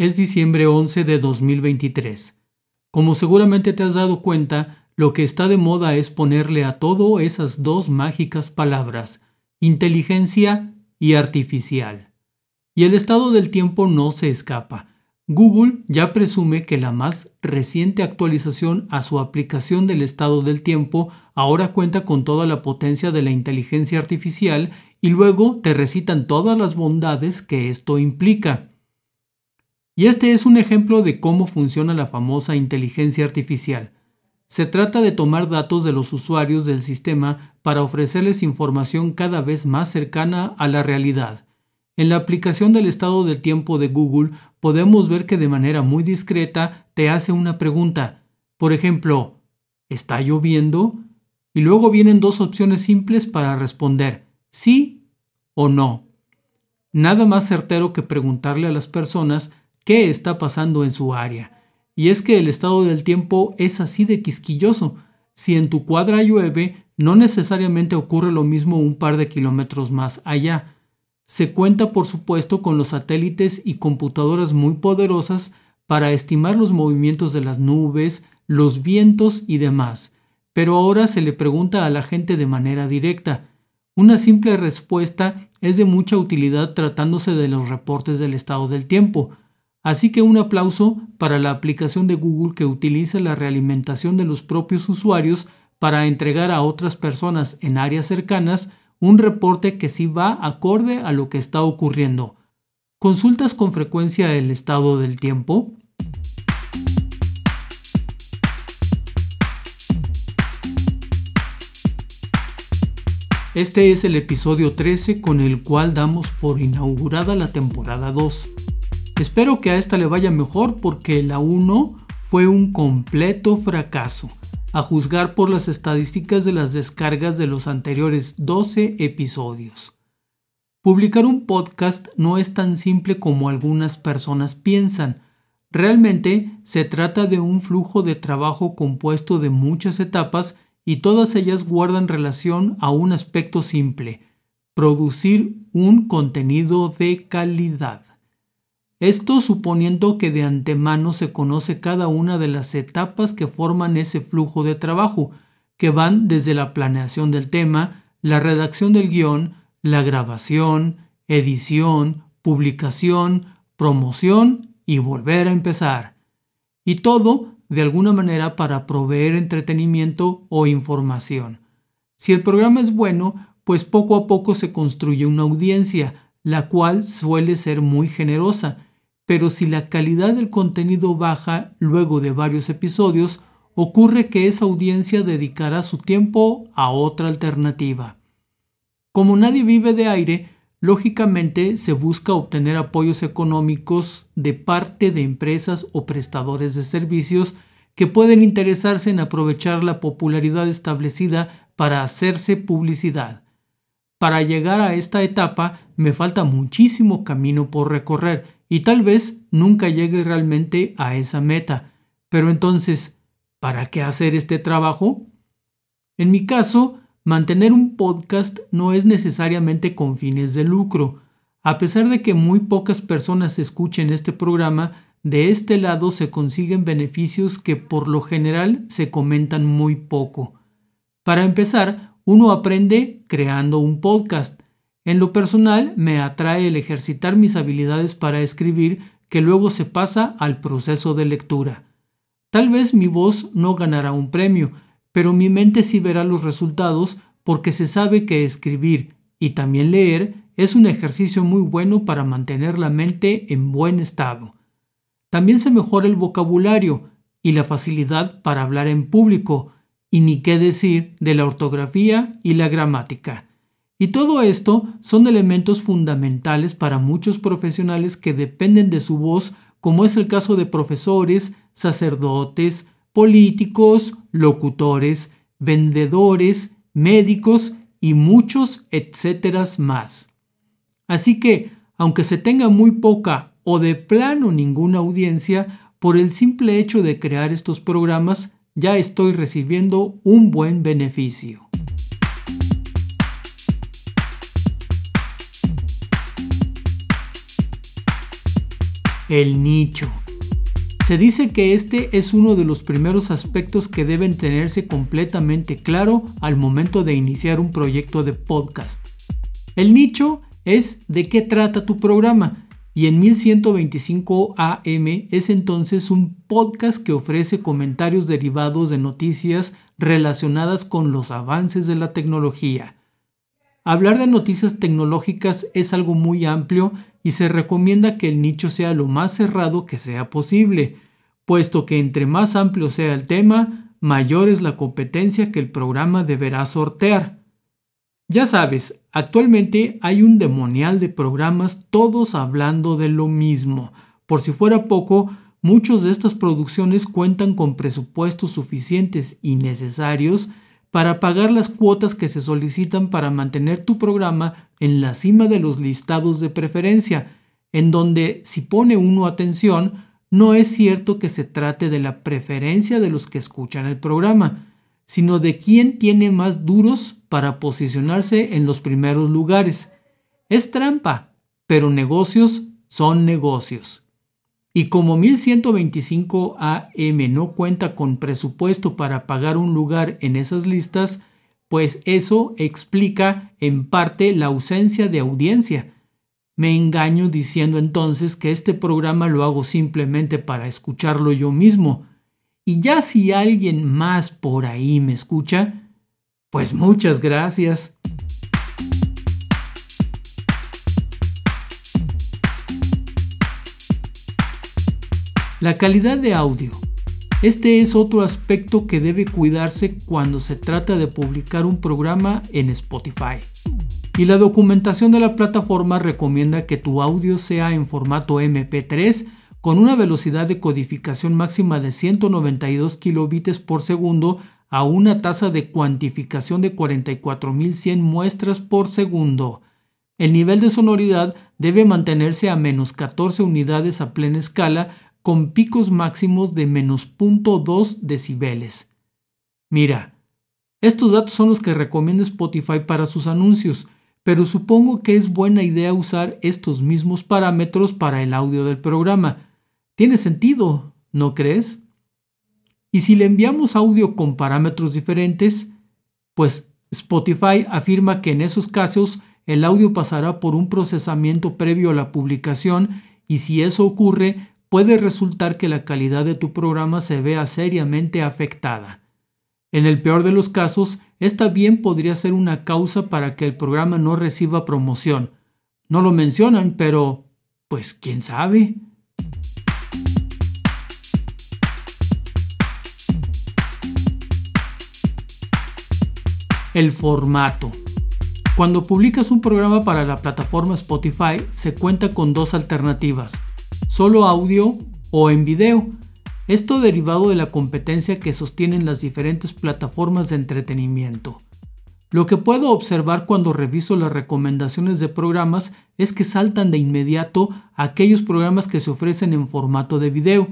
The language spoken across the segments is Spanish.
Es diciembre 11 de 2023. Como seguramente te has dado cuenta, lo que está de moda es ponerle a todo esas dos mágicas palabras, inteligencia y artificial. Y el estado del tiempo no se escapa. Google ya presume que la más reciente actualización a su aplicación del estado del tiempo ahora cuenta con toda la potencia de la inteligencia artificial y luego te recitan todas las bondades que esto implica. Y este es un ejemplo de cómo funciona la famosa inteligencia artificial. Se trata de tomar datos de los usuarios del sistema para ofrecerles información cada vez más cercana a la realidad. En la aplicación del estado del tiempo de Google podemos ver que de manera muy discreta te hace una pregunta. Por ejemplo, ¿está lloviendo? Y luego vienen dos opciones simples para responder, sí o no. Nada más certero que preguntarle a las personas qué está pasando en su área. Y es que el estado del tiempo es así de quisquilloso. Si en tu cuadra llueve, no necesariamente ocurre lo mismo un par de kilómetros más allá. Se cuenta, por supuesto, con los satélites y computadoras muy poderosas para estimar los movimientos de las nubes, los vientos y demás. Pero ahora se le pregunta a la gente de manera directa. Una simple respuesta es de mucha utilidad tratándose de los reportes del estado del tiempo. Así que un aplauso para la aplicación de Google que utiliza la realimentación de los propios usuarios para entregar a otras personas en áreas cercanas un reporte que sí va acorde a lo que está ocurriendo. ¿Consultas con frecuencia el estado del tiempo? Este es el episodio 13 con el cual damos por inaugurada la temporada 2. Espero que a esta le vaya mejor porque la 1 fue un completo fracaso, a juzgar por las estadísticas de las descargas de los anteriores 12 episodios. Publicar un podcast no es tan simple como algunas personas piensan. Realmente se trata de un flujo de trabajo compuesto de muchas etapas y todas ellas guardan relación a un aspecto simple, producir un contenido de calidad. Esto suponiendo que de antemano se conoce cada una de las etapas que forman ese flujo de trabajo, que van desde la planeación del tema, la redacción del guion, la grabación, edición, publicación, promoción y volver a empezar. Y todo, de alguna manera, para proveer entretenimiento o información. Si el programa es bueno, pues poco a poco se construye una audiencia, la cual suele ser muy generosa, pero si la calidad del contenido baja luego de varios episodios, ocurre que esa audiencia dedicará su tiempo a otra alternativa. Como nadie vive de aire, lógicamente se busca obtener apoyos económicos de parte de empresas o prestadores de servicios que pueden interesarse en aprovechar la popularidad establecida para hacerse publicidad. Para llegar a esta etapa me falta muchísimo camino por recorrer y tal vez nunca llegue realmente a esa meta. Pero entonces, ¿para qué hacer este trabajo? En mi caso, mantener un podcast no es necesariamente con fines de lucro. A pesar de que muy pocas personas escuchen este programa, de este lado se consiguen beneficios que por lo general se comentan muy poco. Para empezar, uno aprende creando un podcast. En lo personal, me atrae el ejercitar mis habilidades para escribir que luego se pasa al proceso de lectura. Tal vez mi voz no ganará un premio, pero mi mente sí verá los resultados porque se sabe que escribir y también leer es un ejercicio muy bueno para mantener la mente en buen estado. También se mejora el vocabulario y la facilidad para hablar en público, y ni qué decir de la ortografía y la gramática. Y todo esto son elementos fundamentales para muchos profesionales que dependen de su voz, como es el caso de profesores, sacerdotes, políticos, locutores, vendedores, médicos y muchos etcétera más. Así que, aunque se tenga muy poca o de plano ninguna audiencia, por el simple hecho de crear estos programas ya estoy recibiendo un buen beneficio. El nicho. Se dice que este es uno de los primeros aspectos que deben tenerse completamente claro al momento de iniciar un proyecto de podcast. El nicho es de qué trata tu programa y en 1125 AM es entonces un podcast que ofrece comentarios derivados de noticias relacionadas con los avances de la tecnología. Hablar de noticias tecnológicas es algo muy amplio y se recomienda que el nicho sea lo más cerrado que sea posible, puesto que entre más amplio sea el tema, mayor es la competencia que el programa deberá sortear. Ya sabes, actualmente hay un demonial de programas todos hablando de lo mismo. Por si fuera poco, muchas de estas producciones cuentan con presupuestos suficientes y necesarios para pagar las cuotas que se solicitan para mantener tu programa en la cima de los listados de preferencia, en donde si pone uno atención, no es cierto que se trate de la preferencia de los que escuchan el programa, sino de quién tiene más duros para posicionarse en los primeros lugares. Es trampa, pero negocios son negocios. Y como 1125 AM no cuenta con presupuesto para pagar un lugar en esas listas, pues eso explica en parte la ausencia de audiencia. Me engaño diciendo entonces que este programa lo hago simplemente para escucharlo yo mismo, y ya si alguien más por ahí me escucha, pues muchas gracias. La calidad de audio. Este es otro aspecto que debe cuidarse cuando se trata de publicar un programa en Spotify. Y la documentación de la plataforma recomienda que tu audio sea en formato MP3 con una velocidad de codificación máxima de 192 kilobits por segundo a una tasa de cuantificación de 44.100 muestras por segundo. El nivel de sonoridad debe mantenerse a menos 14 unidades a plena escala con picos máximos de menos 0.2 decibeles. Mira, estos datos son los que recomienda Spotify para sus anuncios, pero supongo que es buena idea usar estos mismos parámetros para el audio del programa, tiene sentido, ¿no crees? Y si le enviamos audio con parámetros diferentes, pues Spotify afirma que en esos casos el audio pasará por un procesamiento previo a la publicación y si eso ocurre puede resultar que la calidad de tu programa se vea seriamente afectada. En el peor de los casos, esta bien podría ser una causa para que el programa no reciba promoción. No lo mencionan, pero, pues, ¿quién sabe? El formato. Cuando publicas un programa para la plataforma Spotify, se cuenta con dos alternativas, solo audio o en video. Esto derivado de la competencia que sostienen las diferentes plataformas de entretenimiento. Lo que puedo observar cuando reviso las recomendaciones de programas es que saltan de inmediato aquellos programas que se ofrecen en formato de video.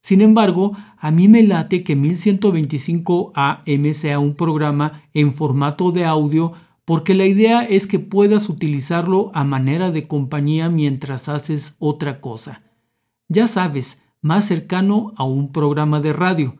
Sin embargo, a mí me late que 1125 AM sea un programa en formato de audio porque la idea es que puedas utilizarlo a manera de compañía mientras haces otra cosa. Ya sabes, más cercano a un programa de radio.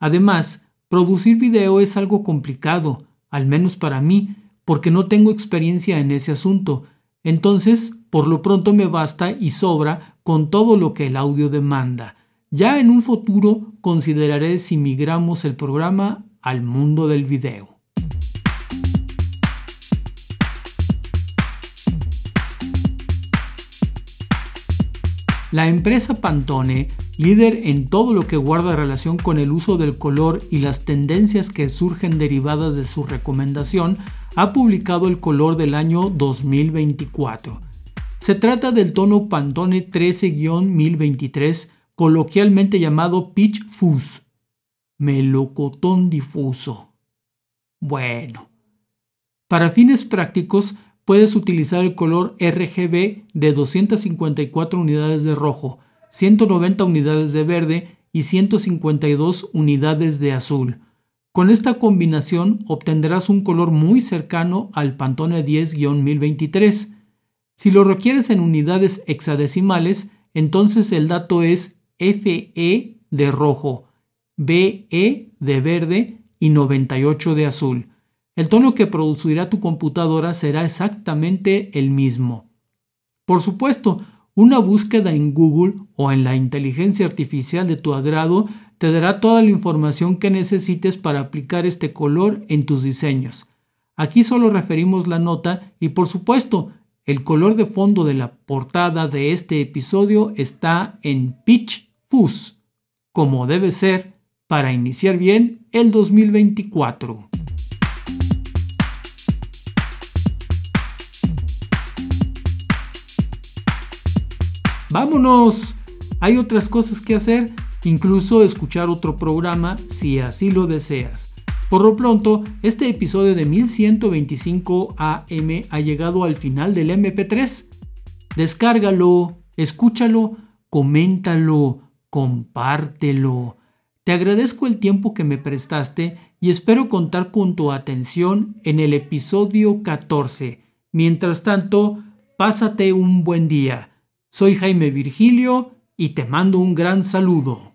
Además, producir video es algo complicado, al menos para mí, porque no tengo experiencia en ese asunto. Entonces, por lo pronto me basta y sobra con todo lo que el audio demanda. Ya en un futuro consideraré si migramos el programa al mundo del video. La empresa Pantone, líder en todo lo que guarda relación con el uso del color y las tendencias que surgen derivadas de su recomendación, ha publicado el color del año 2024. Se trata del tono Pantone 13-1023 coloquialmente llamado pitch fuzz, melocotón difuso. Bueno, para fines prácticos puedes utilizar el color RGB de 254 unidades de rojo, 190 unidades de verde y 152 unidades de azul. Con esta combinación obtendrás un color muy cercano al Pantone 10-1023. Si lo requieres en unidades hexadecimales, entonces el dato es FE de rojo, BE de verde y 98 de azul. El tono que producirá tu computadora será exactamente el mismo. Por supuesto, una búsqueda en Google o en la inteligencia artificial de tu agrado te dará toda la información que necesites para aplicar este color en tus diseños. Aquí solo referimos la nota y por supuesto, el color de fondo de la portada de este episodio está en Pitch Fuzz, como debe ser para iniciar bien el 2024. Vámonos. Hay otras cosas que hacer, incluso escuchar otro programa si así lo deseas. Por lo pronto, este episodio de 1125 AM ha llegado al final del MP3. Descárgalo, escúchalo, coméntalo, compártelo. Te agradezco el tiempo que me prestaste y espero contar con tu atención en el episodio 14. Mientras tanto, pásate un buen día. Soy Jaime Virgilio y te mando un gran saludo.